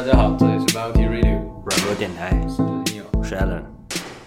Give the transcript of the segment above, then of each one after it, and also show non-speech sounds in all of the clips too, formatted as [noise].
大家好，这里是 BioT Radio，软弱电台，我是 Neil。我是 Allen，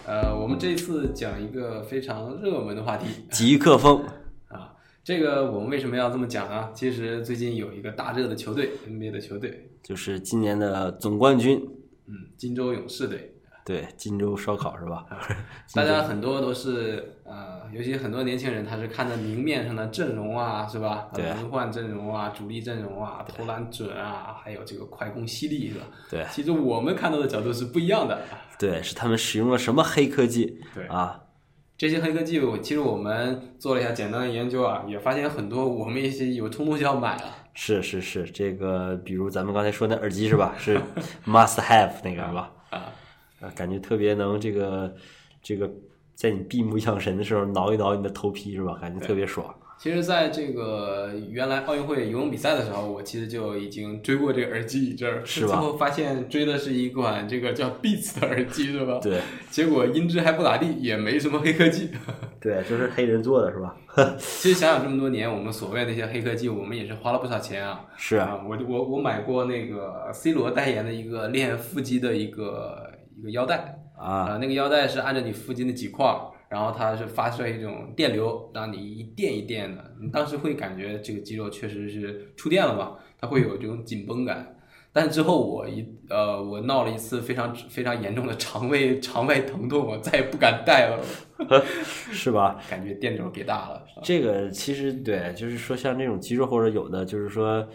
呃，我们这次讲一个非常热门的话题极客风，[laughs] 啊。这个我们为什么要这么讲呢？其实最近有一个大热的球队，NBA 的球队，就是今年的总冠军，嗯，金州勇士队。对，荆州烧烤是吧？[laughs] 大家很多都是呃，尤其很多年轻人，他是看着明面上的阵容啊，是吧？对轮换阵容啊，主力阵容啊，投篮准啊，还有这个快攻犀利，是吧？对其实我们看到的角度是不一样的。对，是他们使用了什么黑科技对啊？这些黑科技，我其实我们做了一下简单的研究啊，也发现很多我们一些有冲动就要买了。是是是，这个比如咱们刚才说那耳机是吧？是 must have 那个是吧？感觉特别能这个这个，在你闭目养神的时候挠一挠你的头皮是吧？感觉特别爽。其实，在这个原来奥运会游泳比赛的时候，我其实就已经追过这个耳机一阵儿，是吧最后发现追的是一款这个叫 Beats 的耳机，是吧？对结果音质还不咋地，也没什么黑科技。[laughs] 对，就是黑人做的是吧？[laughs] 其实想想这么多年，我们所谓那些黑科技，我们也是花了不少钱啊。是啊，我我我买过那个 C 罗代言的一个练腹肌的一个一个腰带。啊，啊，那个腰带是按照你附近的几块儿，然后它是发射一种电流，让你一电一电的，你当时会感觉这个肌肉确实是触电了嘛，它会有这种紧绷感。但之后我一呃，我闹了一次非常非常严重的肠胃肠胃疼痛，我再也不敢戴了，[laughs] 是吧？感觉电流给大了。这个其实对，就是说像这种肌肉或者有的，就是说，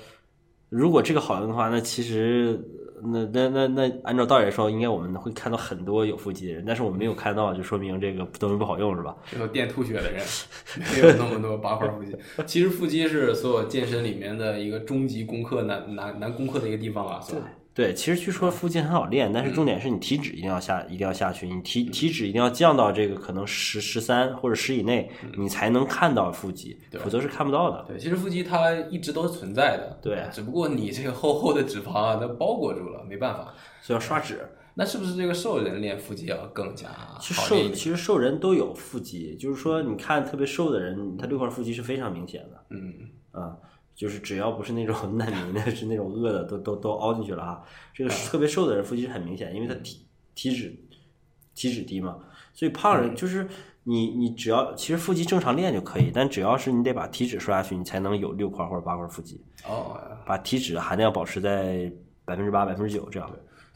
如果这个好用的话，那其实那那那那按照道理来说，应该我们会看到很多有腹肌的人，但是我们没有看到，就说明这个东西不好用，是吧？最后电吐血的人没有那么多八块腹肌。其实腹肌是所有健身里面的一个终极攻克难难难攻克的一个地方啊，是吧？对，其实据说腹肌很好练，但是重点是你体脂一定要下，一定要下去，你体体脂一定要降到这个可能十十三或者十以内，你才能看到腹肌，否则是看不到的。对，其实腹肌它一直都是存在的，对只不过你这个厚厚的脂肪啊，它包裹住了，没办法。所以要刷脂。那是不是这个瘦人练腹肌要更加其实瘦？其实瘦人都有腹肌，就是说你看特别瘦的人，他这块腹肌是非常明显的。嗯，啊，就是只要不是那种 [laughs] 难民的，是那种饿的，都都都凹进去了啊。这个特别瘦的人腹肌是很明显，因为他体体脂体脂低嘛，所以胖人就是你你只要其实腹肌正常练就可以，但只要是你得把体脂瘦下去，你才能有六块或者八块腹肌，哦，把体脂含量保持在百分之八百分之九这样。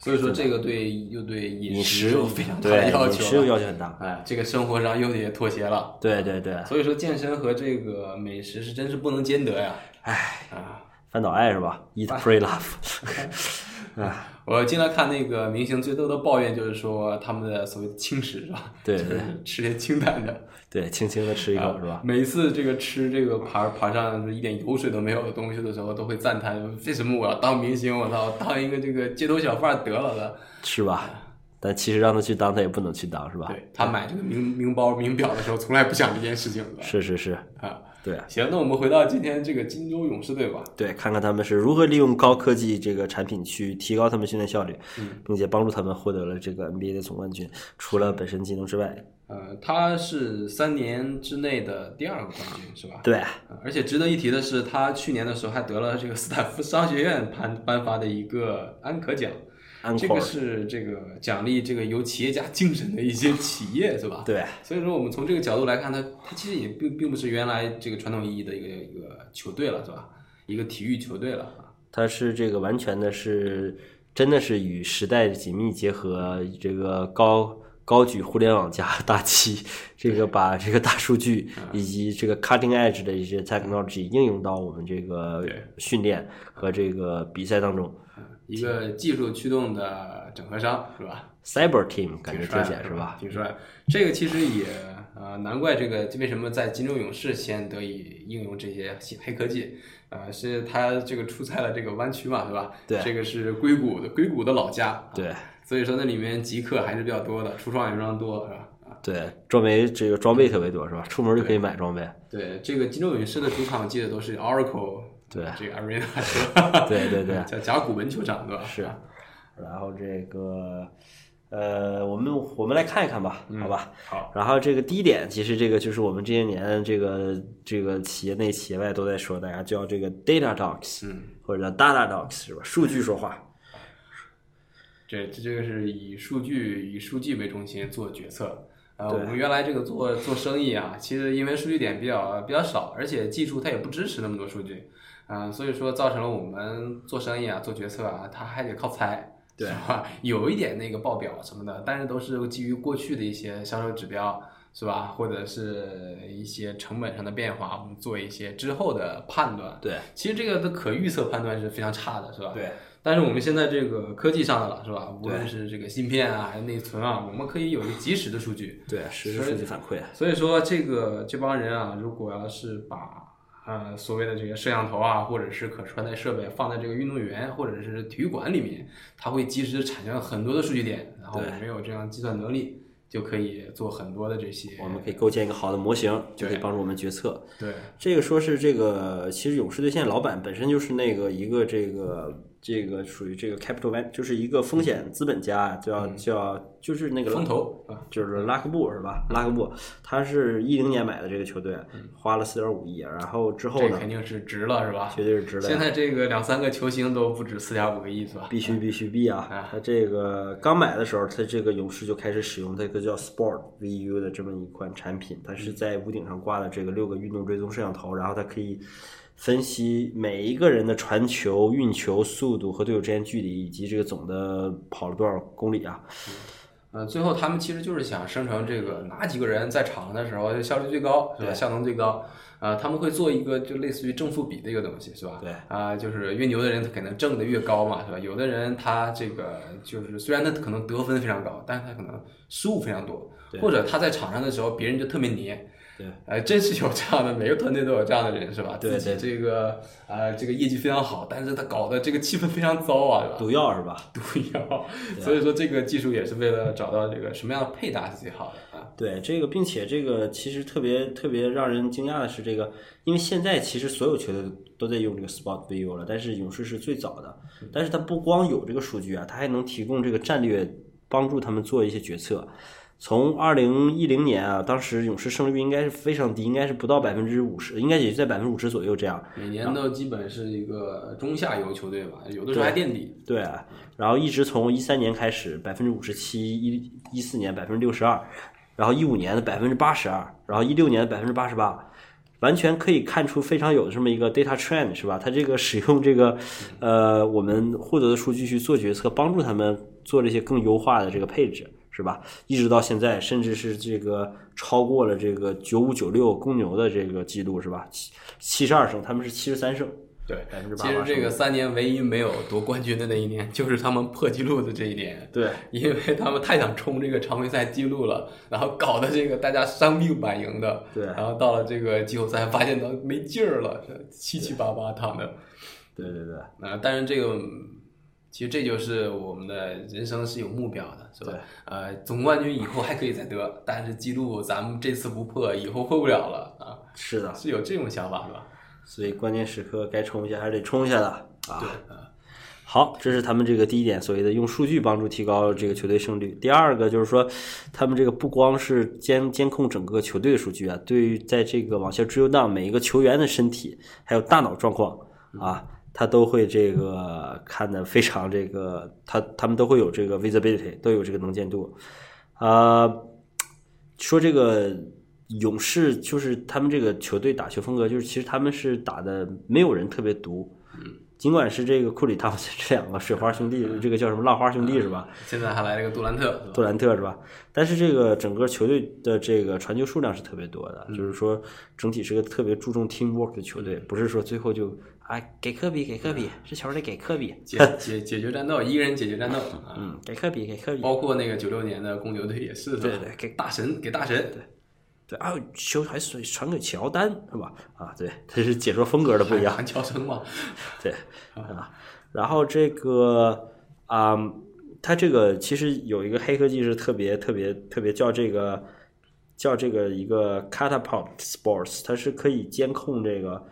所以说这个对又对饮饮食有非常大的对要饮食有求了。要求很大。哎，这个生活上又得妥协了。对对对，所以说健身和这个美食是真是不能兼得呀。哎，啊，烦恼爱是吧？Eat, pray, love。[laughs] 啊，我经常看那个明星最多的抱怨就是说他们的所谓的轻食是吧？[laughs] 对就是吃些清淡的。[laughs] 对，轻轻的吃一口是吧？每次这个吃这个盘盘上一点油水都没有的东西的时候，都会赞叹为什么我要当明星？我操，当一个这个街头小贩得了的。是吧？但其实让他去当，他也不能去当，是吧？对他买这个名名包名表的时候，从来不想这件事情的。是是是，啊，对啊行，那我们回到今天这个金州勇士队吧。对，看看他们是如何利用高科技这个产品去提高他们训练效率，并且帮助他们获得了这个 NBA 的总冠军。除了本身技能之外，呃，他是三年之内的第二个冠军，是吧？对，呃而且值得一提的是，他去年的时候还得了这个斯坦福商学院颁颁发的一个安可奖。这个是这个奖励这个有企业家精神的一些企业，是吧？[laughs] 对，所以说，我们从这个角度来看，它它其实也并并不是原来这个传统意义的一个一个球队了，是吧？一个体育球队了啊。他是这个完全的是真的是与时代紧密结合，这个高。高举互联网加大旗，这个把这个大数据以及这个 cutting edge 的一些 technology 应用到我们这个训练和这个比赛当中。一个技术驱动的整合商，是吧？Cyber Team 感觉挺帅的听起来是吧？挺帅。这个其实也呃，难怪这个为什么在金州勇士先得以应用这些新黑科技，呃，是他这个出在了这个湾区嘛，对吧？对这个是硅谷的硅谷的老家，对所以说那里面极客还是比较多的，初创也非常多，是吧？啊，对，装备这个装备特别多是吧？出门就可以买装备。对，这个金州勇士的主场我记得都是 Oracle 对这个 Arena [laughs] 是吧？对对对，叫甲骨文球场对吧？是。然后这个呃，我们我们来看一看吧，好吧？好，然后这个第一点，其实这个就是我们这些年这个这个企业内企业外都在说，大家叫这个 data docs，嗯，或者叫 data docs 是吧？数据说话，这这这个是以数据以数据为中心做决策。呃，我们原来这个做做生意啊，其实因为数据点比较比较少，而且技术它也不支持那么多数据，啊、所以说造成了我们做生意啊、做决策啊，他还得靠猜，对是吧？有一点那个报表什么的，但是都是基于过去的一些销售指标，是吧？或者是一些成本上的变化，我们做一些之后的判断。对其实这个的可预测判断是非常差的，是吧？对但是我们现在这个科技上的了，是吧？无论是这个芯片啊，还是内存啊，我们可以有一个及时的数据。对，实时数据反馈。所以说，这个这帮人啊，如果要是把呃所谓的这个摄像头啊，或者是可穿戴设备放在这个运动员或者是体育馆里面，它会及时地产生很多的数据点，然后我对们有这样计算能力，就可以做很多的这些。我们可以构建一个好的模型，就可以帮助我们决策。对这个说是这个，其实勇士队现在老板本身就是那个一个这个这个属于这个 capital van，就是一个风险资本家，叫叫就是那个风投啊，就是拉克布是吧？拉克布，他是一零年买的这个球队，花了四点五亿，然后之后呢，这肯定是值了，是吧？绝对是值了现。在这个两三个球星都不止四点五个亿，是吧？必须必须必啊！他这个刚买的时候，他这个勇士就开始使用这个叫 Sport VU 的这么一款产品，它是在屋顶上挂的这个六个运动追踪摄像头，然后它可以分析每一个人的传球、运球速度和队友之间距离，以及这个总的跑了多少公里啊。呃，最后他们其实就是想生成这个哪几个人在场上的时候效率最高，是吧？效能最高。啊、他们会做一个就类似于正负比的一个东西，是吧？对啊、就是越牛的人他可能挣的越高嘛，是吧？有的人他这个就是虽然他可能得分非常高，但是他可能失误非常多，或者他在场上的时候别人就特别黏。对，呃，真是有这样的，每个团队都有这样的人，是吧？对自己这个呃，这个业绩非常好，但是他搞的这个气氛非常糟啊，是吧？毒药是吧？毒药，[laughs] 所以说这个技术也是为了找到这个什么样的配搭是最好的啊。对这个，并且这个其实特别特别让人惊讶的是，这个因为现在其实所有球队都在用这个 Spot View 了，但是勇士是最早的。但是它不光有这个数据啊，它还能提供这个战略，帮助他们做一些决策。从二零一零年啊，当时勇士胜率应该是非常低，应该是不到百分之五十，应该也就在百分之五十左右这样。每年都基本是一个中下游球队吧，有的时候还垫底。对，然后一直从一三年开始百分之五十七，一一四年百分之六十二，然后一五年的百分之八十二，然后一六年的百分之八十八，完全可以看出非常有这么一个 data trend 是吧？它这个使用这个呃我们获得的数据去做决策，帮助他们做这些更优化的这个配置。是吧？一直到现在，甚至是这个超过了这个九五九六公牛的这个记录，是吧？七七十二胜，他们是七十三胜，对，百分之八其实这个三年唯一没有夺冠军的那一年，就是他们破纪录的这一年。对 [laughs] 因为他们太想冲这个常规赛记录了，然后搞得这个大家伤病满营的。对然后到了这个季后赛，发现都没劲儿了，七七八八躺的。对对对。啊，但是这个其实这就是我们的人生是有目标的，是吧？呃，总冠军以后还可以再得，但是记录咱们这次不破，以后破不了了啊，是的，是有这种想法，是吧？所以关键时刻该冲一下还是得冲一下的啊。对，啊，好，这是他们这个第一点，所谓的用数据帮助提高这个球队胜率。第二个就是说，他们这个不光是监监控整个球队的数据啊，对于在这个往下追踪每一个球员的身体还有大脑状况啊，他都会这个看的非常这个，他他们都会有这个 visibility，都有这个能见度。啊、说这个勇士就是他们这个球队打球风格，就是其实他们是打的没有人特别毒，[laughs] 尽管是这个库里、汤普森这两个水花兄弟，这个叫什么浪花兄弟是吧？现在还来了个杜兰特，杜兰特是吧？但是这个整个球队的这个传球数量是特别多的，就是说整体是个特别注重 teamwork 的球队，不是说最后就啊给科比给科比，这球得给科比，解解解决战斗，一个人解决战斗啊。嗯，给科比给科比，包括那个九六年的公牛队也是，对对给大神给大神，对对啊，球还传传给乔丹是吧？啊，对，这是解说风格的不一样。[laughs] 韩乔生嘛，对啊，然后这个啊、他这个其实有一个黑科技是特别特别特别叫这个叫这个一个 Catapult Sports，它是可以监控这个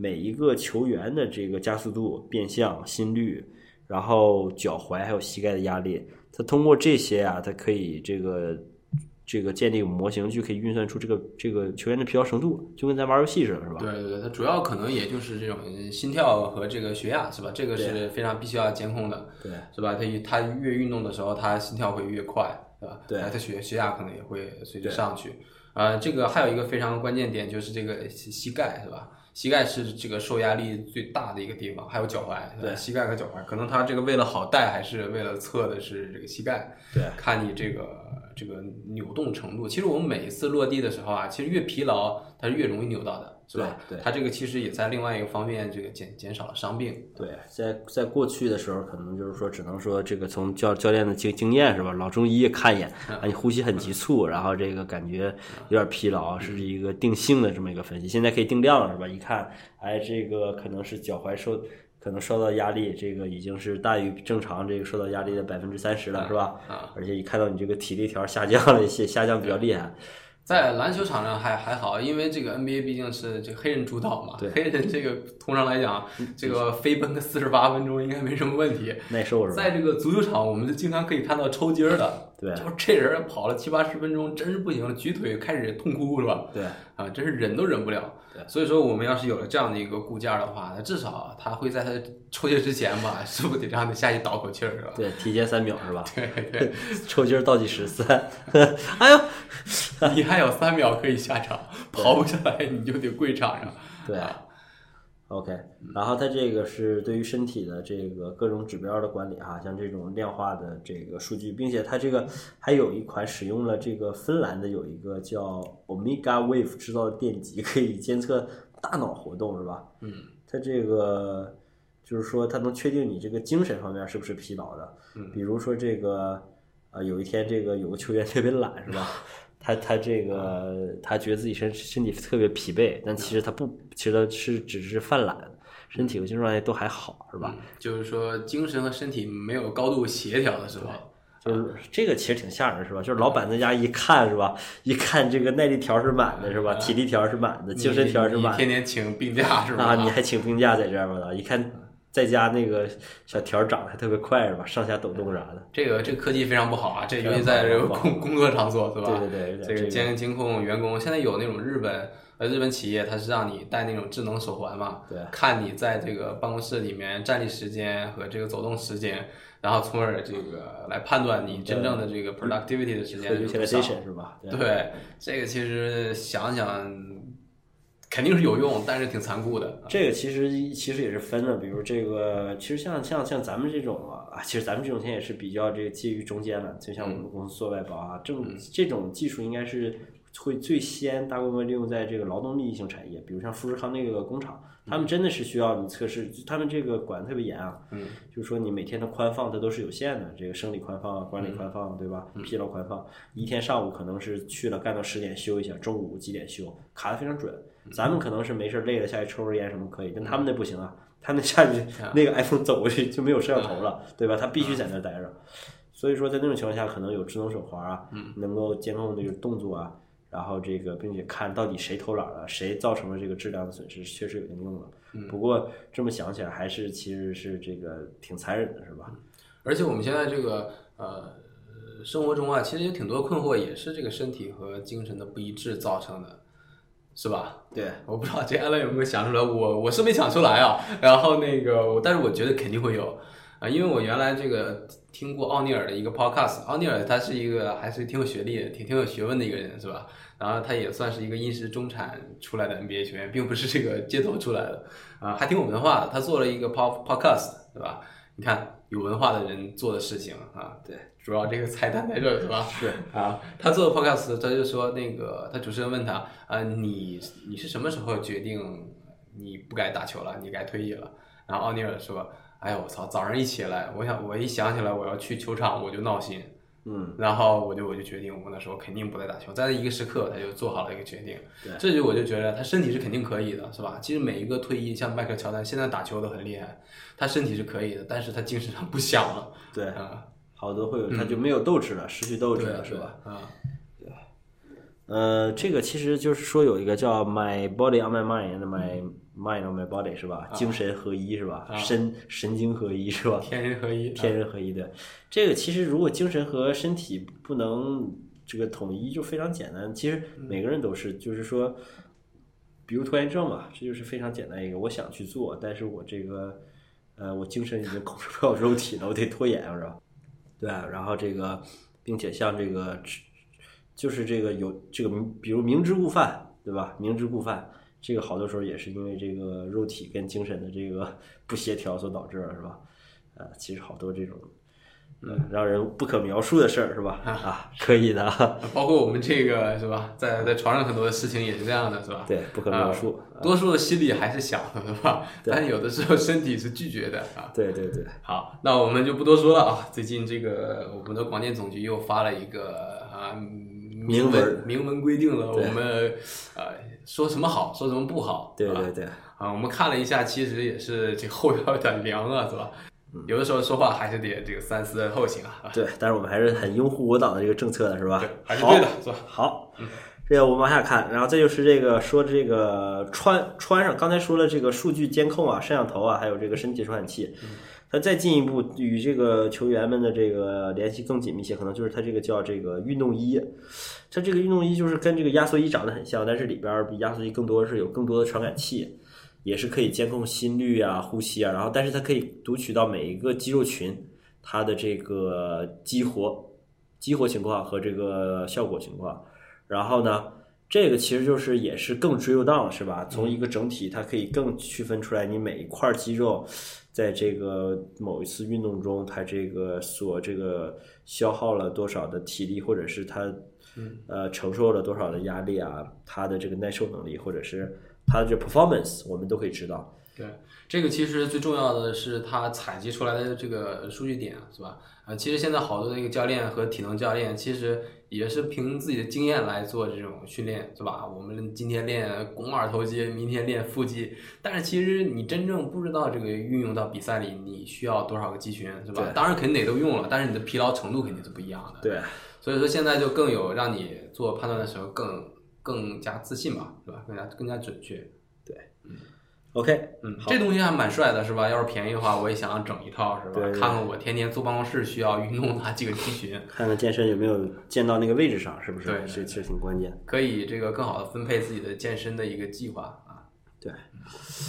每一个球员的这个加速度、变向、心率，然后脚踝还有膝盖的压力。它通过这些啊，它可以这个这个建立模型，就可以运算出这个这个球员的疲劳程度，就跟咱玩游戏似的，是吧？对对对，它主要可能也就是这种心跳和这个血压，是吧？这个是非常必须要监控的，对是吧？他一他越运动的时候，他心跳会越快，对吧？对他血血压可能也会随之上去。呃，这个还有一个非常关键点就是这个膝膝盖，是吧？膝盖是这个受压力最大的一个地方，还有脚踝，对膝盖和脚踝，可能他这个为了好带，还是为了测的是这个膝盖，对。看你这个这个扭动程度。其实我们每一次落地的时候啊，其实越疲劳，它是越容易扭到的，是吧？对对它这个其实也在另外一个方面，这个减减少了伤病。对，在在过去的时候，可能就是说，只能说这个从教教练的经经验是吧？老中医看一眼，啊，你呼吸很急促，然后这个感觉有点疲劳，是一个定性的这么一个分析。现在可以定量了是吧？一看，哎，这个可能是脚踝受可能受到压力，这个已经是大于正常这个受到压力的百分之三十了是吧？啊，而且一看到你这个体力条下降了一些，下降比较厉害。在篮球场上还还好，因为这个 NBA 毕竟是这个黑人主导嘛，对黑人这个通常来讲，这个飞奔个四十八分钟应该没什么问题。耐受是吧？在这个足球场，我们就经常可以看到抽筋儿的，对就这人跑了七八十分钟，真是不行了，举腿开始痛哭是吧？对啊，真是忍都忍不了。对所以说我们要是有了这样的一个固件的话，那至少他会在他抽筋之前吧，是不是得让他下去倒口气儿是吧？对，提前三秒是吧？对对，[laughs] 抽筋儿倒计时三，[laughs] 哎呦，你还有三秒可以下场，跑不下来你就得跪场上。对啊，OK，然后它这个是对于身体的这个各种指标的管理哈，像这种量化的这个数据，并且它这个还有一款使用了这个芬兰的有一个叫 Omega Wave 制造的电极，可以监测大脑活动是吧？嗯，它这个就是说它能确定你这个精神方面是不是疲劳的，嗯比如说这个呃有一天这个有个球员特别懒是吧？[laughs] 他他这个他觉得自己身身体特别疲惫，但其实他不，其实他是只是犯懒，身体和精神状态都还好，是吧？就是说精神和身体没有高度协调的时候，就是这个其实挺吓人，是吧？就是老板在家一看，是吧？一看这个耐力条是满的，是吧？体力条是满的，精神条是满你天天请病假是吧？啊，你还请病假在这儿吗？一看在家那个小条长得还特别快，是吧？上下抖动啥的。这个这个科技非常不好啊，这尤其在这个工工作场所是吧？对对对这个监监控员工，现在有那种日本呃日本企业，它是让你戴那种智能手环嘛，对看你在这个办公室里面站立时间和这个走动时间，然后从而这个来判断你真正的这个 productivity 的时间是多少。是吧？对对，这个其实想想肯定是有用，但是挺残酷的。这个其实其实也是分的，比如这个，其实像像像咱们这种啊，其实咱们这种现在也是比较这个介于中间的。就像我们公司做外包啊，这种这种技术应该是会最先大规模利用在这个劳动密集型产业，比如像富士康那个工厂，他们真的是需要你测试，他们这个管得特别严啊。嗯，就是说你每天的宽放它都是有限的，这个生理宽放、管理宽放，对吧？疲劳宽放，一天上午可能是去了干到十点休一下，中午几点休，卡的非常准。咱们可能是没事儿累了下去抽根烟什么可以，但他们那不行啊，他们下去那个 iPhone 走过去就没有摄像头了，对吧？他必须在那儿待着。所以说在那种情况下，可能有智能手环啊，能够监控这个动作啊，然后这个并且看到底谁偷懒了，谁造成了这个质量的损失，确实有一定用的。不过这么想起来，还是其实是这个挺残忍的，是吧？而且我们现在这个呃生活中啊，其实有挺多困惑，也是这个身体和精神的不一致造成的，是吧？对，我不知道这安乐有没有想出来，我我是没想出来啊。然后那个，我但是我觉得肯定会有啊，因为我原来这个听过奥尼尔的一个 podcast，奥尼尔他是一个还是挺有学历的、挺挺有学问的一个人，是吧？然后他也算是一个殷实中产出来的 NBA 球员，并不是这个街头出来的啊，还挺有文化的。他做了一个 pod podcast，对吧？你看有文化的人做的事情啊，对，主要这个菜单在这儿是吧？[laughs] 是。啊，他做的 podcast，他就说那个他主持人问他啊，你你是什么时候决定你不该打球了，你该退役了？然后奥尼尔说，哎呀我操，早上一起来，我想我一想起来我要去球场我就闹心，嗯，然后我就我就决定，我那时候肯定不再打球，在那一个时刻他就做好了一个决定，对。这就我就觉得他身体是肯定可以的，是吧？其实每一个退役，像迈克尔乔丹现在打球都很厉害，他身体是可以的，但是他精神上不想了，对，啊，好多会有，他就没有斗志了，失去斗志了，是吧？？啊对啊，呃，这个其实就是说有一个叫 My Body on My Mind and My Mind on My Body 是吧？精神合一是吧？身神经合一是吧？天人合一，天人合一的。这个其实如果精神和身体不能这个统一就非常简单。其实每个人都是，就是说，比如拖延症嘛，这就是非常简单一个，我想去做，但是我这个呃，我精神已经控制不了肉体了，我得拖延，是吧？对啊，然后这个，并且像这个，就是这个有这个，比如明知故犯，对吧？明知故犯，这个好多时候也是因为这个肉体跟精神的这个 [laughs] 不协调所导致的，是吧？呃，其实好多这种。嗯，让人不可描述的事儿是吧？啊，可以的。[laughs] 包括我们这个是吧，在在床上很多的事情也是这样的，是吧？对，不可描述。多数的心里还是想的，是吧？但有的时候身体是拒绝的啊。对对对。好，那我们就不多说了啊。最近这个我们的广电总局又发了一个啊明文明文规定了我们呃说什么好，说什么不好。对对对。啊，我们看了一下，其实也是这后腰 [laughs] 有点凉啊，是吧？有的时候说话还是得这个三思而后行啊。[laughs] 对，但是我们还是很拥护我党的这个政策的，是吧？对还是对的，是吧？好，这个我们往下看，然后再就是这个说这个穿穿上，刚才说了这个数据监控啊、摄像头啊，还有这个身体传感器，它再进一步与这个球员们的这个联系更紧密些，可能就是它这个叫这个运动衣，它这个运动衣就是跟这个压缩衣长得很像，但是里边比压缩衣更多是有更多的传感器。也是可以监控心率啊、呼吸啊，然后但是它可以读取到每一个肌肉群它的这个激活、激活情况和这个效果情况。然后呢，这个其实就是也是更 drill down 是吧？从一个整体，它可以更区分出来你每一块肌肉在这个某一次运动中，它这个所这个消耗了多少的体力，或者是它呃承受了多少的压力啊，它的这个耐受能力，或者是。它的这 performance 我们都可以知道。对，这个其实最重要的是它采集出来的这个数据点，是吧？啊，其实现在好多那个教练和体能教练，其实也是凭自己的经验来做这种训练，是吧？我们今天练肱二头肌，明天练腹肌，但是其实你真正不知道这个运用到比赛里，你需要多少个肌群，是吧？当然肯定得都用了，但是你的疲劳程度肯定是不一样的。对，所以说现在就更有让你做判断的时候更更加自信吧，是吧？更加更加准确。对，嗯 OK，嗯，这东西还蛮帅的，是吧？要是便宜的话，我也想整一套，是吧？看看我天天坐办公室需要运动哪几个肌群，[laughs] 看看健身有没有健到那个位置上，是不是？对，这其实挺关键。可以这个更好的分配自己的健身的一个计划啊。对，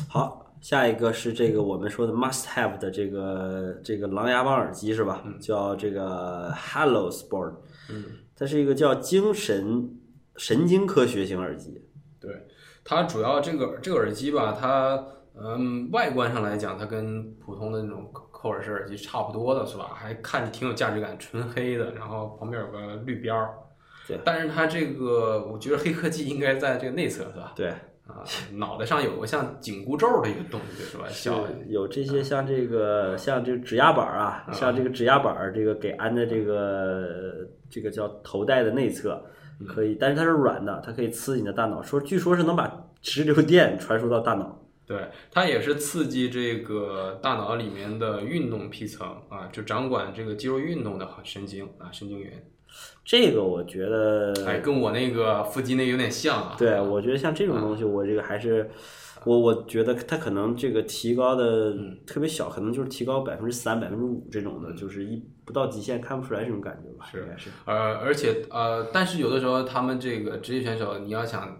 好，下一个是这个我们说的 must have 的这个这个狼牙棒耳机是吧？叫这个 Hello Sport，嗯，它是一个叫精神神经科学型耳机。对。它主要这个这个耳机吧，它嗯外观上来讲，它跟普通的那种扣耳式耳机差不多的是吧？还看着挺有价值感，纯黑的，然后旁边有个绿边儿。对。但是它这个，我觉得黑科技应该在这个内侧是吧？对。啊，脑袋上有个像紧箍咒的一个东西是吧？小有这些像这个像这个指压板啊，像这个指压板这个给安的这个这个叫头戴的内侧。可以，但是它是软的，它可以刺激你的大脑。说，据说是能把直流电传输到大脑。对，它也是刺激这个大脑里面的运动皮层啊，就掌管这个肌肉运动的神经啊，神经元。这个我觉得，哎，跟我那个腹肌那有点像啊。对，我觉得像这种东西，我这个还是。我我觉得它可能这个提高的特别小，可能就是提高百分之三、百分之五这种的，就是一不到极限看不出来这种感觉吧。是是。呃，而且呃，但是有的时候他们这个职业选手，你要想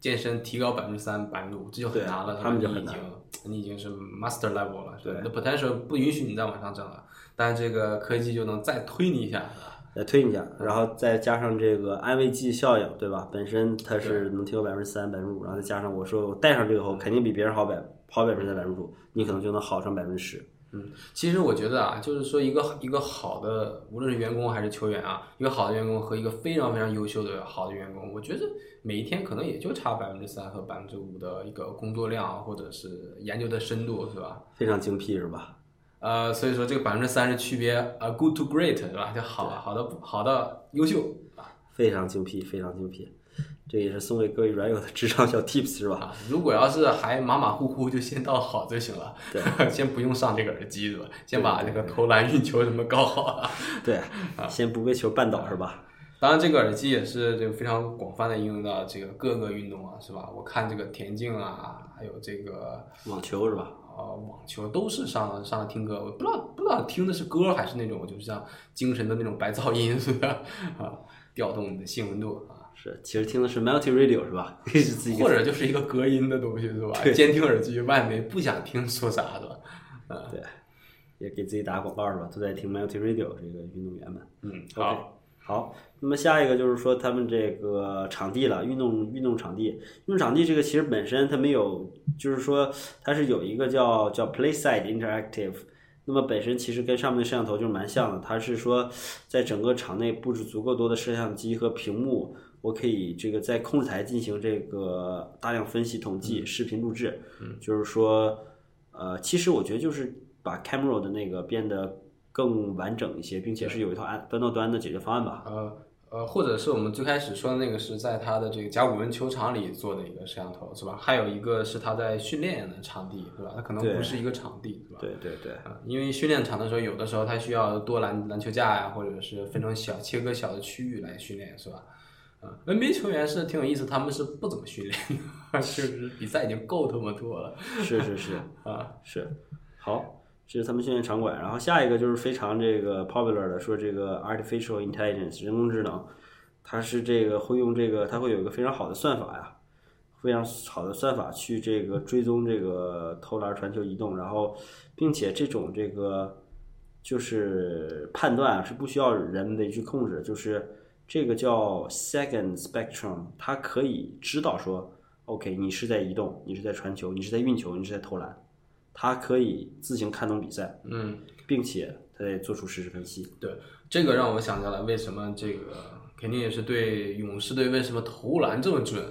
健身提高百分之三、百分之五，这就很难了。他们就很难。你已经是 master level 了，对，那 potential 不允许你再往上涨了，但这个科技就能再推你一下。再推一下，然后再加上这个安慰剂效应，对吧？本身它是能提高百分之三、百分之五，然后再加上我说我戴上这个后，肯定比别人好百好百分之三、百分之五，你可能就能好上百分之十。嗯，其实我觉得啊，就是说一个一个好的，无论是员工还是球员啊，一个好的员工和一个非常非常优秀的好的员工，我觉得每一天可能也就差百分之三和百分之五的一个工作量或者是研究的深度，是吧？非常精辟，是吧？呃，所以说这个百分之三十区别，啊，good to great 是吧？就好好的好的优秀啊，非常精辟，非常精辟。这也是送给各位软友的职场小 tips 是吧？如果要是还马马虎虎，就先到好就行了。对，[laughs] 先不用上这个耳机是吧？先把这个投篮、运球什么搞好了。[laughs] 对，先不被球绊倒是吧？[laughs] 当然，这个耳机也是这个非常广泛的应用到这个各个运动啊，是吧？我看这个田径啊，还有这个网球是吧？呃，网球都是上上听歌，我不知道不知道听的是歌还是那种就是像精神的那种白噪音似的啊。调动你的兴奋度啊。是，其实听的是 Multi Radio 是吧？或者就是一个隔音的东西是吧？对监听耳机外面不想听说啥的，啊，对，也给自己打广告是吧？都在听 Multi Radio 这个运动员们。嗯好，好，那么下一个就是说他们这个场地了，运动运动场地，运动场地这个其实本身它没有，就是说它是有一个叫叫 PlaySide Interactive，那么本身其实跟上面的摄像头就是蛮像的，它是说在整个场内布置足够多的摄像机和屏幕，我可以这个在控制台进行这个大量分析、统计、视频录制，就是说，呃，其实我觉得就是把 Camera 的那个变得更完整一些，并且是有一套安端到端的解决方案吧。呃呃，或者是我们最开始说的那个是在他的这个甲骨文球场里做的一个摄像头是吧？还有一个是他在训练的场地对吧？它可能不是一个场地是吧？对对对，啊，因为训练场的时候，有的时候它需要多篮篮球架呀，或者是分成小切割小的区域来训练，是吧？啊，NBA 球员是挺有意思，他们是不怎么训练的，[laughs] 就是比赛已经够他妈多了是是是啊。是，好。这是他们训练场馆，然后下一个就是非常这个 popular 的，说这个 artificial intelligence 人工智能，它是这个会用这个，它会有一个非常好的算法呀，非常好的算法去这个追踪这个投篮、传球、移动，然后并且这种这个就是判断是不需要人为去控制，就是这个叫 second spectrum，它可以知道说，OK，你是在移动，你是在传球，你是在运球，你是在投篮，它可以自行看懂比赛，嗯，并且他也做出实时分析。对，这个让我想起来，为什么这个肯定也是对勇士队为什么投篮这么准，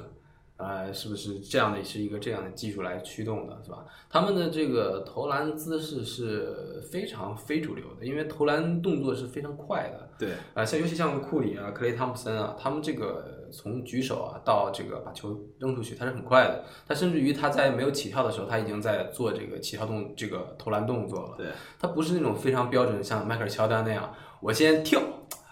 啊、是不是这样的是一个这样的技术来驱动的，是吧？他们的这个投篮姿势是非常非主流的，因为投篮动作是非常快的，对，啊，像尤其像库里啊、克雷汤普森啊，他们这个从举手啊到这个把球扔出去，他是很快的。他甚至于他在没有起跳的时候，他已经在做这个起跳动这个投篮动作了。对，他不是那种非常标准，像迈克尔乔丹那样，我先跳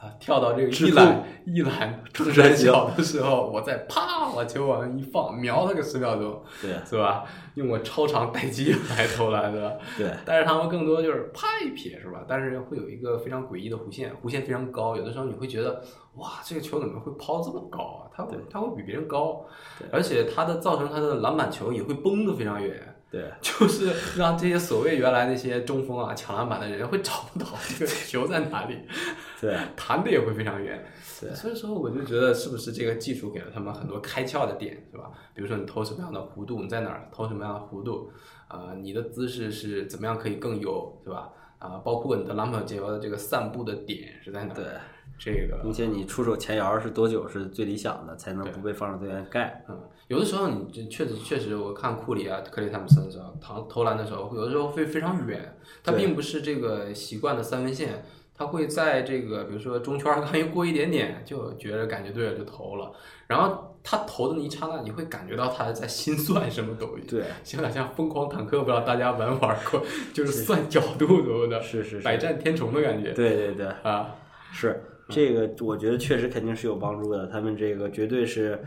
啊，跳到这个一览一览中中山小的时候，我再啪把球往上一放，瞄他个十秒钟，对，是吧？用我超长待机 [laughs] 来投篮，对吧？对，但是他们更多就是啪一撇，是吧？但是会有一个非常诡异的弧线，弧线非常高，有的时候你会觉得，哇，这个球怎么会抛这么高啊？它会它会比别人高，而且它的造成它的篮板球也会崩的非常远，对，[laughs] 就是让这些所谓原来那些中锋啊抢篮板的人会找不到这个球在哪里，对，[laughs] 弹的也会非常远。对所以说我就觉得是不是这个技术给了他们很多开窍的点，是吧？比如说你投什么样的弧度，你在哪儿投什么样的弧度，啊、你的姿势是怎么样可以更优，是吧？啊、包括你的篮板球的这个散步的点是在哪儿？对，这个并且你出手前摇是多久是最理想的，才能不被防守队员盖？嗯，有的时候你这确实确实，我看库里啊、克里汤普森的时候，投投篮的时候，有的时候会非常远，他并不是这个习惯的三分线，他会在这个比如说中圈儿 [laughs] 刚一过一点点，就觉得感觉对了就投了，然后他投的那一刹那，你会感觉到他在心算什么东西，对，有点像疯狂坦克，不知道大家玩没玩过，就是算角度什么的，是是是，百战天虫的感觉，对对对，啊，是这个，我觉得确实肯定是有帮助的。他们这个绝对是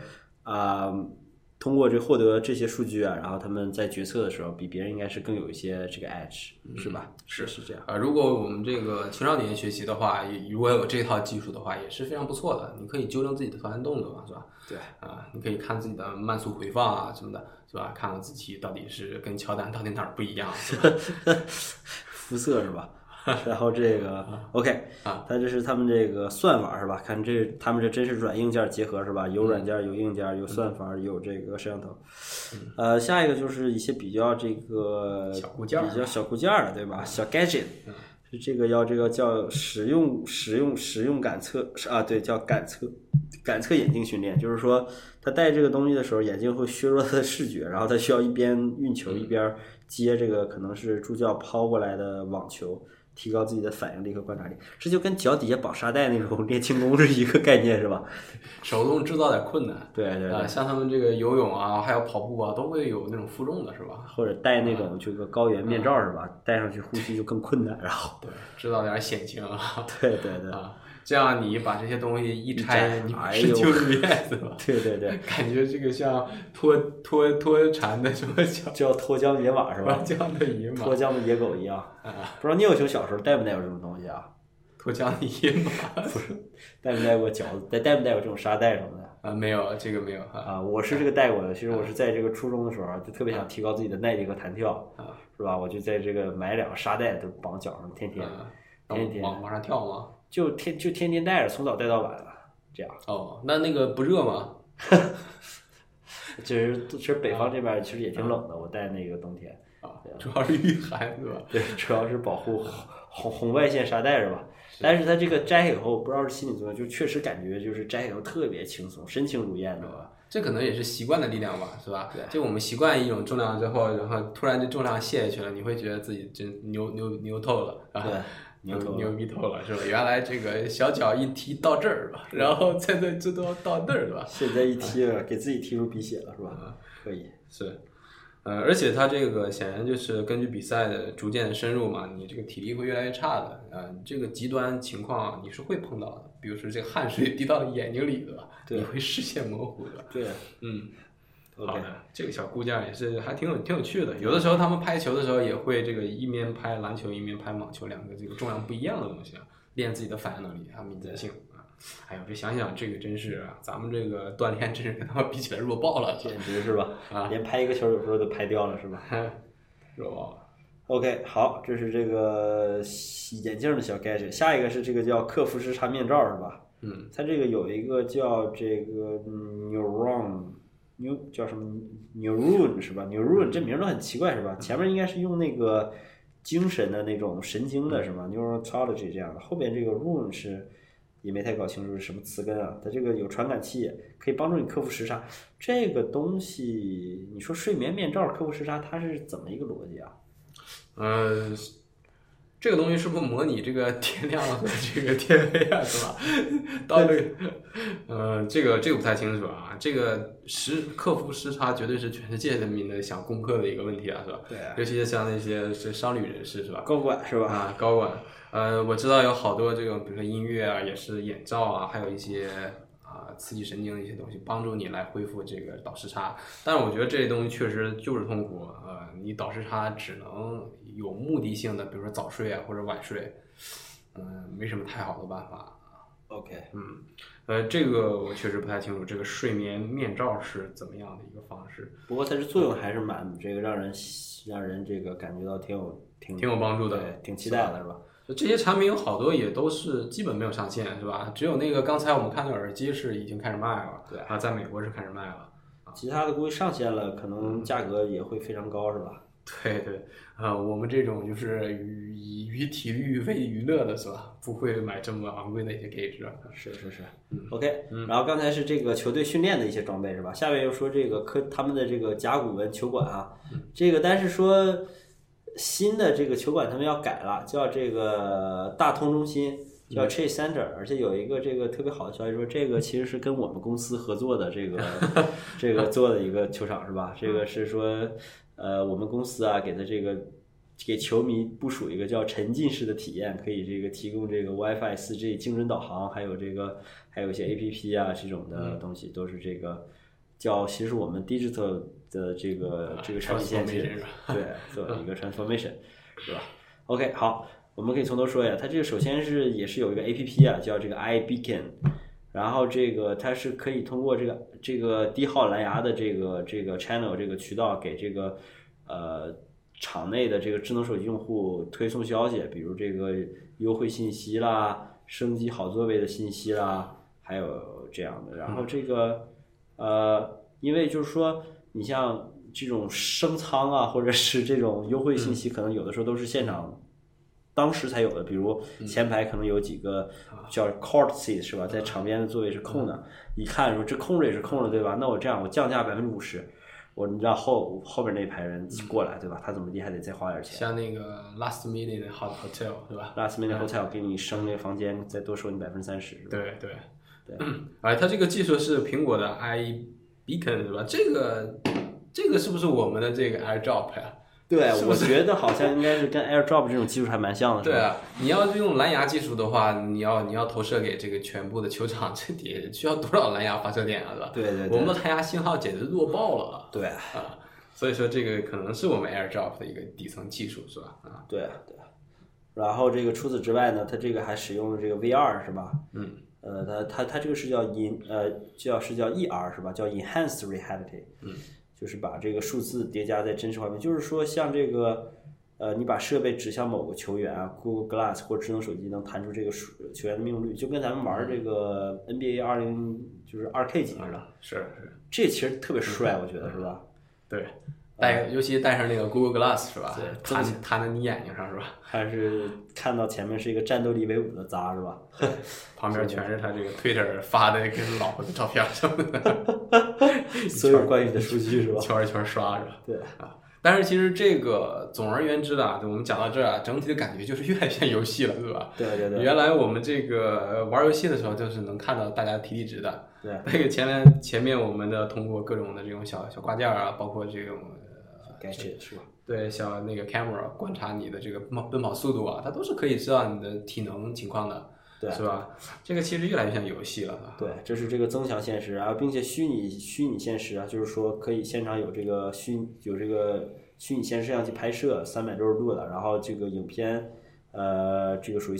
啊、通过这获得这些数据啊，然后他们在决策的时候，比别人应该是更有一些这个 edge，是吧？是是这样。啊，如果我们这个青少年学习的话，也如果有这套技术的话，也是非常不错的。你可以纠正自己的投篮动作嘛，是吧？对啊，你可以看自己的慢速回放啊什么的，是吧？看看自己到底是跟乔丹到底哪儿不一样，是吧？[laughs] 肤色是吧？[laughs] 然后这个 OK 啊，它这是他们这个算法是吧？看这他们这真是软硬件结合是吧？有软件，有硬件，有算法，有这个摄像头。呃，下一个就是一些比较这个小固件儿比较小固件儿的对吧？小 gadget。是这个要这个叫使用使用使用感测啊，对，叫感测感测眼镜训练，就是说他戴这个东西的时候，眼镜会削弱他的视觉，然后他需要一边运球一边接这个可能是助教抛过来的网球，提高自己的反应力和观察力。这就跟脚底下绑沙袋那种练轻功是一个概念，是吧？手动制造点困难。啊，对对对，像他们这个游泳啊，还有跑步啊，都会有那种负重的，是吧？或者戴那种这个高原面罩是吧？戴上去呼吸就更困难，然后对，制造点险情啊。[laughs] 对对对啊，这样你把这些东西一拆，哎呦是就是面是吧？对对对，[laughs] 感觉这个像脱脱脱蝉的什么叫叫 [laughs] 脱缰野马是吧？[laughs] 脱缰的野马脱缰的野狗一样。啊，不知道聂有球小时候带没带过这种东西啊？脱缰的野马不是带没带过饺子？带带没带过这种沙袋什么的？啊，没有这个没有哈啊，我是这个带过的。其实我是在这个初中的时候啊，就特别想提高自己的耐力和弹跳，啊是吧？我就在这个买两个沙袋都绑脚上，天天啊，天天往往上跳吗？就天就天天戴着，从早戴到晚了，这样。哦，那那个不热吗？[laughs] 其实其实北方这边其实也挺冷的，我戴那个冬天。啊，主要是御寒是吧？[laughs] 对，主要是保护红红外线沙袋是吧？但是它这个摘以后，不知道是心理作用，就确实感觉就是摘以后特别轻松，身轻如燕的吧？这可能也是习惯的力量吧，是吧？对就我们习惯一种重量之后，然后突然这重量卸下去了，你会觉得自己真牛牛牛透了，啊，对，牛牛逼透了，是吧？[laughs] 原来这个小脚一踢到这儿吧，然后再再这都到那儿，是吧？现在一踢了，给自己踢出鼻血了是吧？啊可以。是，呃，而且他这个显然就是根据比赛的逐渐深入嘛，你这个体力会越来越差的，呃，这个极端情况你是会碰到的，比如说这个汗水 [laughs] 滴到了眼睛里，对吧？对你会视线模糊的。对嗯好的，这个小姑娘也是还挺有挺有趣的。有的时候他们拍球的时候也会这个一面拍篮球一面拍网球，两个这个重量不一样的东西啊，练自己的反应能力还有敏捷性啊。哎呦，这想想这个真是啊，咱们这个锻炼真是跟他们比起来弱爆了，[laughs] 简直是吧？啊连拍一个球有时候都拍掉了是吧 [laughs] 弱爆了。？OK，好，这是这个眼镜的小 gadget，下一个是这个叫克服时差面罩是吧？嗯，它这个有一个叫这个 neuron。牛叫什么 neuron 是吧？neuron 这名都很奇怪是吧？前面应该是用那个精神的那种神经的是吧？neurology 这样的，后边这个 rune 是也没太搞清楚是什么词根啊。它这个有传感器，可以帮助你克服时差。这个东西，你说睡眠面罩克服时差，它是怎么一个逻辑啊？呃，这个东西是不是模拟这个 [laughs] 天亮和这个天黑啊？是吧？到这个，呃，这个这个不太清楚啊。这个时克服时差绝对是全世界人民的想攻克的一个问题啊，是吧？对啊尤其是像那些是商旅人士，是吧？高管是吧？啊，高管，呃，我知道有好多这种，比如说音乐啊，也是眼罩啊，还有一些啊刺激神经的一些东西，帮助你来恢复这个倒时差。但是我觉得这些东西确实就是痛苦，呃，你倒时差只能有目的性的，比如说早睡啊或者晚睡，嗯、没什么太好的办法。OK，嗯，呃，这个我确实不太清楚，这个睡眠面罩是怎么样的一个方式，不过它这作用还是蛮这个让人让人这个感觉到挺有挺挺有帮助的对，挺期待的是吧？就这些产品有好多也都是基本没有上线，是吧？只有那个刚才我们看的耳机是已经开始卖了，对啊，在美国是开始卖了。其他的估计上线了，可能价格也会非常高是吧？对对，啊、我们这种就是以以体育为娱乐的是吧？不会买这么昂贵的一些 gauge 啊。是是是，OK。然后刚才是这个球队训练的一些装备是吧？下面又说这个科他们的这个甲骨文球馆啊，这个但是说新的这个球馆他们要改了，叫这个大通中心。叫 Chase Center，而且有一个这个特别好的消息说，这个其实是跟我们公司合作的这个 [laughs] 这个做的一个球场是吧？这个是说，呃，我们公司啊给的这个给球迷部署一个叫沉浸式的体验，可以这个提供这个 WiFi、4G 精准导航，还有这个还有一些 APP 啊这种的东西，都是这个叫其实我们 digital 的这个这个产品线对做一个 [laughs] transformation 是吧？OK 好，我们可以从头说一下，它这个首先是也是有一个 APP 啊，叫这个 iBeacon。然后这个它是可以通过这个这个低耗蓝牙的这个这个 channel 这个渠道给这个呃场内的这个智能手机用户推送消息，比如这个优惠信息啦、升级好座位的信息啦，还有这样的。然后这个呃，因为就是说你像这种升舱啊，或者是这种优惠信息，可能有的时候都是现场。当时才有的，比如前排可能有几个叫 court seat 是吧，在场边的座位是空的，一看说这空着也是空着对吧？那我这样我降价百分之五十，我你知道后后边那排人过来对吧？他怎么地还得再花点钱。像那个 last minute hot hotel 对吧？last minute hotel 给你升那个房间，再多收你百分之三十？对对对，哎，它这个技术是苹果的 iBeacon 是吧？这个这个是不是我们的这个 AirDrop 呀、对，是是我觉得好像应该是跟 AirDrop 这种技术还蛮像的，对啊，你要是用蓝牙技术的话，你要你要投射给这个全部的球场，[laughs] 这得需要多少蓝牙发射点啊，是吧？对对对我们的蓝牙信号简直弱爆了对啊！所以说这个可能是我们 AirDrop 的一个底层技术，是吧？啊，对对然后这个除此之外呢，它这个还使用了这个 VR 是吧？嗯，呃，它它它这个是叫 in 呃叫是叫 ER 是吧？叫 Enhanced Reality。嗯，就是把这个数字叠加在真实画面，就是说像这个呃，你把设备指向某个球员啊，Google Glass 或智能手机能弹出这个数球员的命中率，就跟咱们玩这个 NBA 二零就是二 K 级似的。是是，这其实特别帅，我觉得是吧？对，戴尤其戴上那个 Google Glass 是吧？对弹弹在你眼睛上是吧？还是看到前面是一个战斗力为伍的渣是吧？[laughs] 旁边全是他这个 Twitter 发的跟老婆的照片什么的，[laughs] 所有关于你的数据是吧？圈儿一圈儿刷是吧？对啊，但是其实这个总而言之啊，我们讲到这儿啊，整体的感觉就是越来越像游戏了，对吧？对对对原来我们这个呃玩游戏的时候，就是能看到大家提离职的。对，那个前面前面我们的通过各种的这种小小挂件啊，包括这种呃 gadget 是吧？对像那个 camera 观察你的这个奔跑速度啊，它都是可以知道你的体能情况的，对是吧？这个其实越来越像游戏了，啊。对，这是这个增强现实啊，并且虚拟虚拟现实啊，就是说可以现场有这个虚有这个虚拟现实摄像机拍摄三百六十度的，然后这个影片呃这个属于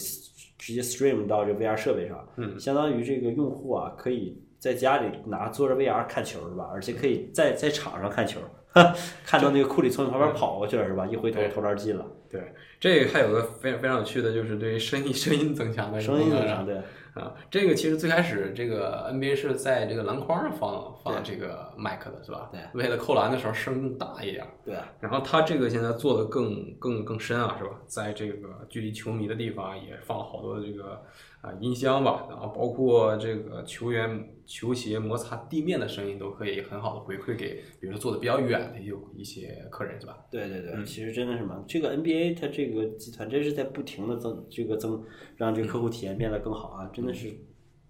直接 stream 到这 VR 设备上，嗯，相当于这个用户啊可以在家里拿坐着 VR 看球是吧？而且可以在在场上看球，[laughs] 看到那个库里从你旁边跑过去了是吧？一回头对投篮进了，对，这个还有个非常非常有趣的，就是对于声音声音增强的声音功能啊对。啊，这个其实最开始这个 NBA 是在这个篮筐上放放这个麦克的是吧？对为了扣篮的时候声更大一点。对，然后他这个现在做的更更更深啊，是吧？在这个距离球迷的地方也放了好多的这个啊音箱吧，然后包括这个球员球鞋摩擦地面的声音都可以很好的回馈给，比如说坐的比较远的有一些客人是吧？对对对，其实真的是蛮这个 NBA 它这个集团真是在不停的增这个增，让这个客户体验变得更好啊，真的是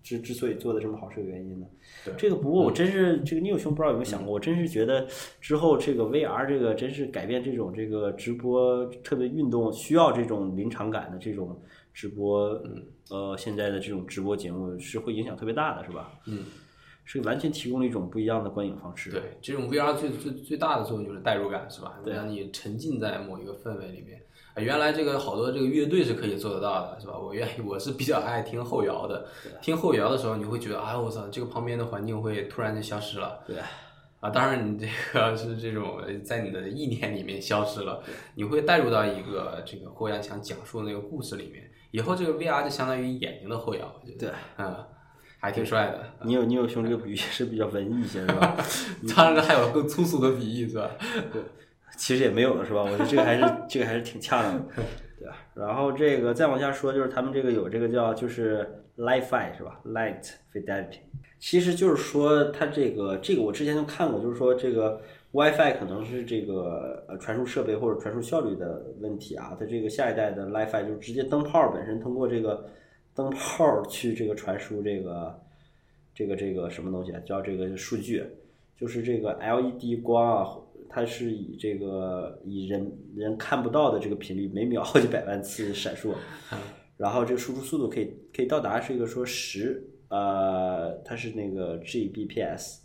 之之所以做的这么好是有原因的。对。这个不过我真是这个你有兄不知道有没有想过，我真是觉得之后这个 VR 这个真是改变这种这个直播，特别运动需要这种临场感的这种直播，呃，现在的这种直播节目是会影响特别大的，是吧？嗯，是完全提供了一种不一样的观影方式。对，这种 VR 最最最大的作用就是代入感，是吧？对让你沉浸在某一个氛围里面。啊原来这个好多这个乐队是可以做得到的，是吧？我愿意，我是比较爱听后摇的。听后摇的时候，你会觉得，哎，我操，这个旁边的环境会突然就消失了。对啊，当然你这个 [laughs] 是这种在你的意念里面消失了，你会带入到一个这个霍阳想讲述的那个故事里面。以后这个 VR 就相当于眼睛的后摇，我觉得。对，嗯，还挺帅的。你有你有兄这个比喻是比较文艺一些，是吧？[laughs] 当然还有更粗俗的比喻，是吧？对其实也没有了，是吧？我觉得这个还是这个还是挺恰当的，[laughs] 对吧？然后这个再往下说，就是他们这个有这个叫就是 Li-Fi 是吧？Light Fidelity，其实就是说它这个这个我之前就看过，就是说这个 WiFi 可能是这个呃传输设备或者传输效率的问题啊，它这个下一代的 WiFi 就是直接灯泡本身通过这个灯泡去这个传输这个这个这个什么东西啊，叫这个数据，就是这个 LED 光啊。它是以这个以人人看不到的这个频率，每秒好几百万次闪烁，然后这个输出速度可以可以到达是一个说十呃，它是那个 Gbps，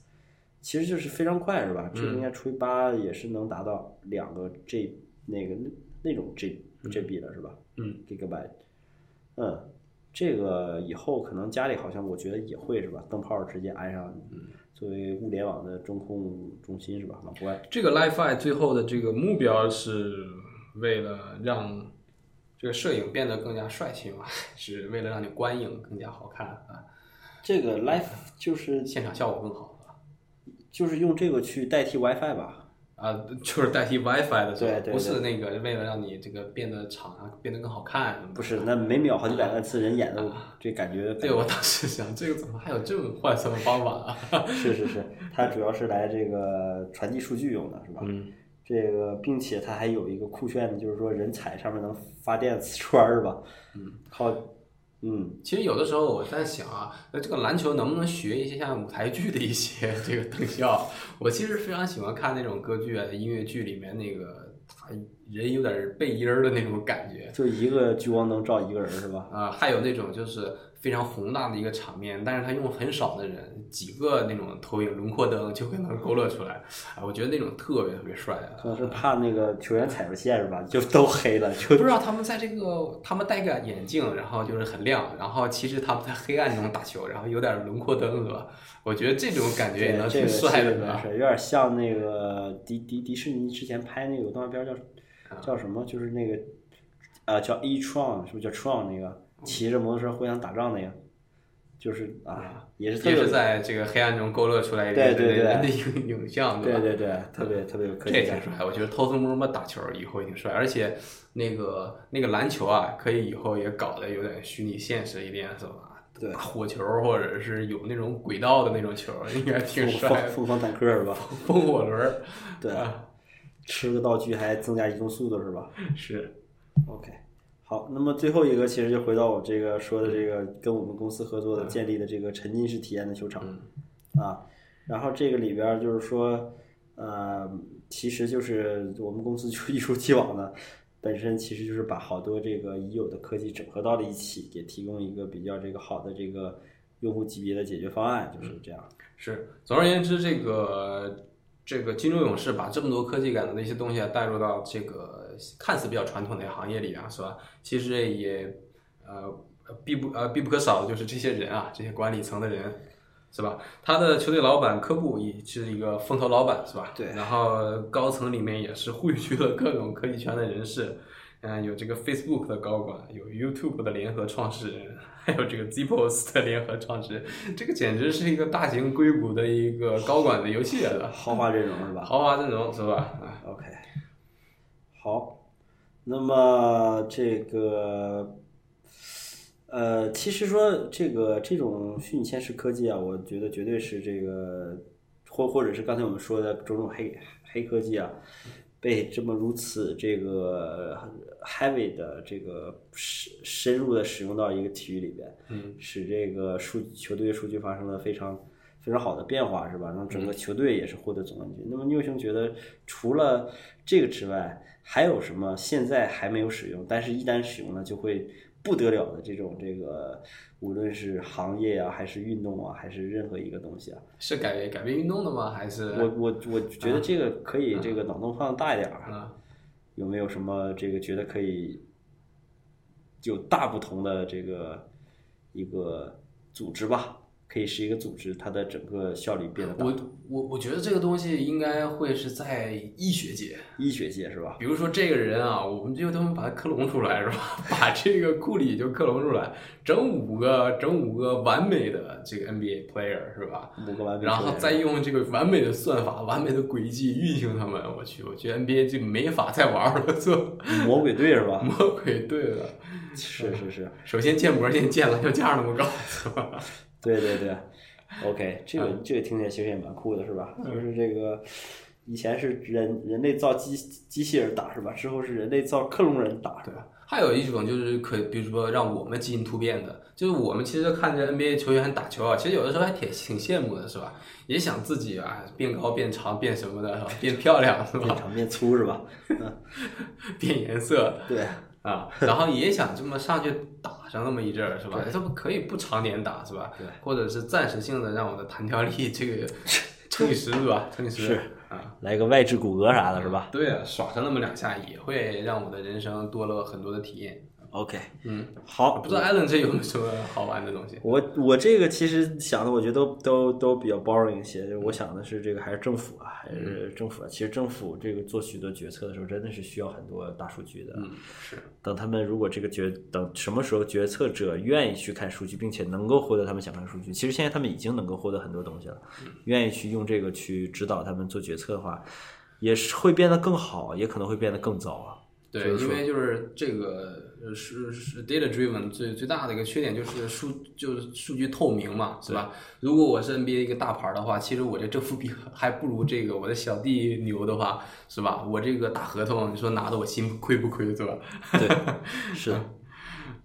其实就是非常快是吧？这个应该除以八也是能达到两个 G 那个那那种 G GB 了是吧？嗯，Gigabyte，嗯，这个以后可能家里好像我觉得也会是吧？灯泡直接安上，作为物联网的中控中心是吧？往外。这个 Li-Fi 最后的这个目标是为了让这个摄影变得更加帅气嘛？[laughs] 是为了让你观影更加好看啊，这个 Life 就是现场效果更好啊。就是用这个去代替 WiFi 吧？啊，就是代替 WiFi 的对对不是那个为了让你这个变得长啊，变得更好看。不是，那每秒好几百万次人眼都这感觉。对，我当时想，这个怎么还有这么换算的方法啊？[laughs] 是是是，它主要是来这个传递数据用的，是吧？嗯。这个，并且它还有一个酷炫的，就是说人踩上面能发电磁圈儿，是吧？嗯。靠，嗯，其实有的时候我在想啊，那这个篮球能不能学一些像舞台剧的一些 [laughs] 这个特效？我其实非常喜欢看那种歌剧啊、音乐剧里面那个他人有点背音儿的那种感觉。就一个聚光灯照一个人是吧？啊，还有那种就是非常宏大的一个场面，但是他用很少的人，几个那种投影轮廓灯就可能勾勒出来，啊，我觉得那种特别特别帅啊。可能是怕那个球员踩着线是吧？就都黑了，就不知道他们在这个，他们戴个眼镜，然后就是很亮，然后其实他们在黑暗中打球，然后有点轮廓灯，是吧？我觉得这种感觉也能挺帅的，是？有点像那个迪迪迪士尼之前拍那个动画片叫叫什么？就是那个啊，叫 E Tron，是不是叫 Tron 那个？骑着摩托车互相打仗那样，就是啊，也是也是在这个黑暗中勾勒出来一个人的影 [laughs] 影像，对吧？对对，特别特别有科技感。这挺帅，我觉得偷偷摸摸打球以后也挺帅，而且那个那个篮球啊，可以以后也搞得有点虚拟现实一点，是吧？对，火球或者是有那种轨道的那种球，应该挺帅。疯狂坦克是吧？[laughs] 风火轮，对，吃个道具还增加移动速度是吧？是，OK。好，那么最后一个其实就回到我这个说的这个跟我们公司合作的建立的这个沉浸式体验的球场啊，然后这个里边就是说，呃，其实就是我们公司就一如既往的，本身其实就是把好多这个已有的科技整合到了一起，给提供一个比较这个好的这个用户级别的解决方案，就是这样。是，总而言之，这个这个金州勇士把这么多科技感的那些东西带入到这个。看似比较传统的行业里啊，是吧？其实也呃必不呃必不可少的就是这些人啊，这些管理层的人，是吧？他的球队老板科布也是一个风投老板，是吧？对。然后高层里面也是汇聚了各种科技圈的人士，嗯，有这个 Facebook 的高管，有 YouTube 的联合创始人，[laughs] 还有这个 Zipos 的联合创始人，这个简直是一个大型硅谷的一个高管的游戏了，豪华阵容是吧？豪华阵容是吧？啊，OK。好，那么这个，呃，其实说这个这种虚拟现实科技啊，我觉得绝对是这个，或或者是刚才我们说的种种黑黑科技啊，被这么如此这个 heavy 的这个深深入的使用到一个体育里边，嗯，使这个数球队数据发生了非常非常好的变化，是吧？让整个球队也是获得总冠军。那么牛兄觉得，除了这个之外，还有什么现在还没有使用，但是一旦使用了就会不得了的这种这个，无论是行业啊，还是运动啊，还是任何一个东西啊？是改改变运动的吗？还是我我我觉得这个可以这个脑洞放大一点啊？有没有什么这个觉得可以有大不同的这个一个组织吧？可以是一个组织，它的整个效率变得大。我我我觉得这个东西应该会是在医学界，医学界是吧？比如说这个人啊，我们就他妈把他克隆出来是吧？[laughs] 把这个库里就克隆出来，整五个整五个完美的这个 NBA player 是吧？五个完美，然后再用这个完美的算法、完美的轨迹运行他们。我去，我觉得 NBA 就没法再玩了，做 [laughs] 魔鬼队是吧？魔鬼队了，是是是。首先建模先建了，要架那么高是吧？对对对，OK，这个这个听起来其实也蛮酷的，是吧？就是这个以前是人人类造机机器人打是吧？之后是人类造克隆人打是吧？还有一种就是可，比如说让我们基因突变的，就是我们其实看着 NBA 球员打球啊，其实有的时候还挺挺羡慕的，是吧？也想自己啊变高变长变什么的，是吧变漂亮是吧？变长变粗是吧？[laughs] 变颜色对。啊，[laughs] 然后也想这么上去打上那么一阵儿，是吧？这不可以不常年打，是吧？对，或者是暂时性的让我的弹跳力这个 [laughs] 乘以十，是吧？乘以十是啊，来个外置骨骼啥的，是吧？对啊，耍上那么两下也会让我的人生多了很多的体验。OK，嗯，好，不知道艾伦这有什么好玩的东西？我我这个其实想的，我觉得都都都比较 boring 一些。我想的是这个还是政府啊，还是政府啊。其实政府这个做许多决策的时候，真的是需要很多大数据的。嗯，是。等他们如果这个决等什么时候决策者愿意去看数据，并且能够获得他们想看数据，其实现在他们已经能够获得很多东西了。愿意去用这个去指导他们做决策的话，也是会变得更好，也可能会变得更糟啊。对，因为就是这个是是 data driven 最最大的一个缺点就是数就是数据透明嘛，是吧？如果我是 NBA 一个大牌的话，其实我这正负比还不如这个我的小弟牛的话，是吧？我这个大合同，你说拿的我心亏不亏，是吧？[laughs] 对，是。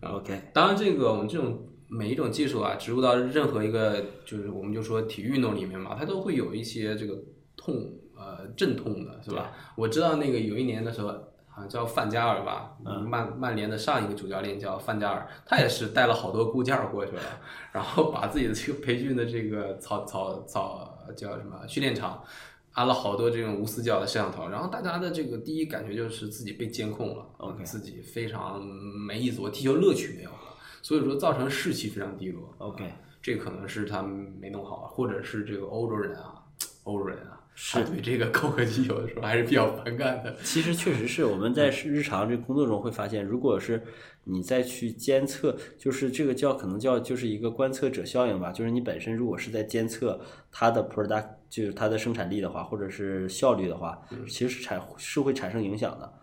OK，当然这个我们这种每一种技术啊，植入到任何一个就是我们就说体育运动里面嘛，它都会有一些这个痛呃阵痛的，是吧？我知道那个有一年的时候。好像叫范加尔吧，曼曼联的上一个主教练叫范加尔，他也是带了好多固件儿过去了，[laughs] 然后把自己的这个培训的这个草草草叫什么训练场安了好多这种无死角的摄像头，然后大家的这个第一感觉就是自己被监控了 OK 自己非常没意思，我踢球乐趣没有了，所以说造成士气非常低落。OK 这可能是他们没弄好，或者是这个欧洲人啊，[tsk] 欧洲人啊，是对这个高科技有的时候还是比较反感的。其实确实是我们在日常这工作中会发现，如果是你再去监测，就是这个叫可能叫就是一个观测者效应吧，就是你本身如果是在监测它的 product，就是它的生产力的话，或者是效率的话，其实产是会产生影响的。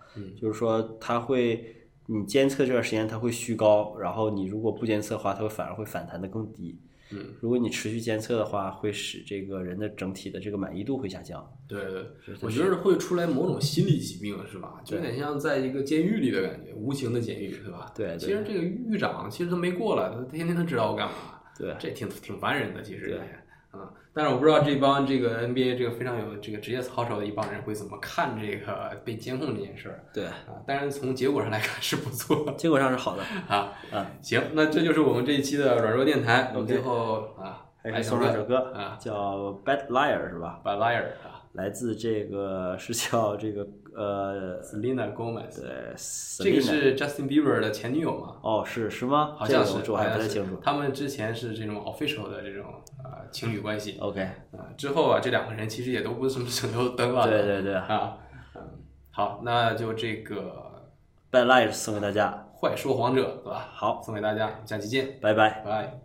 就是说它会。你监测这段时间它会虚高，然后你如果不监测的话，它会反而会反弹的更低。嗯，如果你持续监测的话，会使这个人的整体的这个满意度会下降。对对是，我觉得会出来某种心理疾病，是吧？就有点像在一个监狱里的感觉，无情的监狱，是吧？对对其实这个狱长其实他没过来，他天天他知道我干嘛，对这挺挺烦人的，其实对也。啊、但是我不知道这帮这个 NBA 这个非常有这个职业操守的一帮人会怎么看这个被监控这件事儿对，啊？但是从结果上来看是不错结果上是好的。啊。啊，行，那这就是我们这一期的软弱电台。我们最后啊，还送上首歌啊叫《Bad Liar》是吧？？Bad Liar 啊来自这个是叫这个呃，，Selena Gomez，对，这个是 Justin Bieber 的前女友嘛？哦，是是吗？好像是，这个我还不太清楚。他们之前是这种 official 的这种呃情侣关系 OK，啊，之后啊，这两个人其实也都不是什么省油的灯啊。对对对啊，嗯，好，那就这个，Bad Life 送给大家，坏说谎者，对吧？好，送给大家，下期见，拜拜。拜。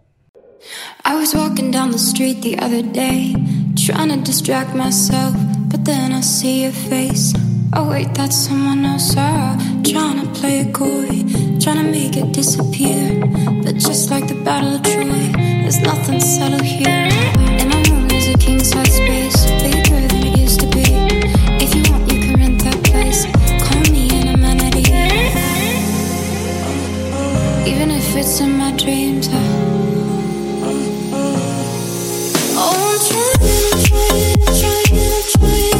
I was walking down the street the other day, trying to distract myself, but then I see your face. Oh, wait, that's someone else. Ah, trying to play it coy, trying to make it disappear. But just like the Battle of Troy, there's nothing subtle here. In my room, there's a king size space, bigger than it used to be. If you want, you can rent that place. Call me an amenity. Even if it's in my dreams, I with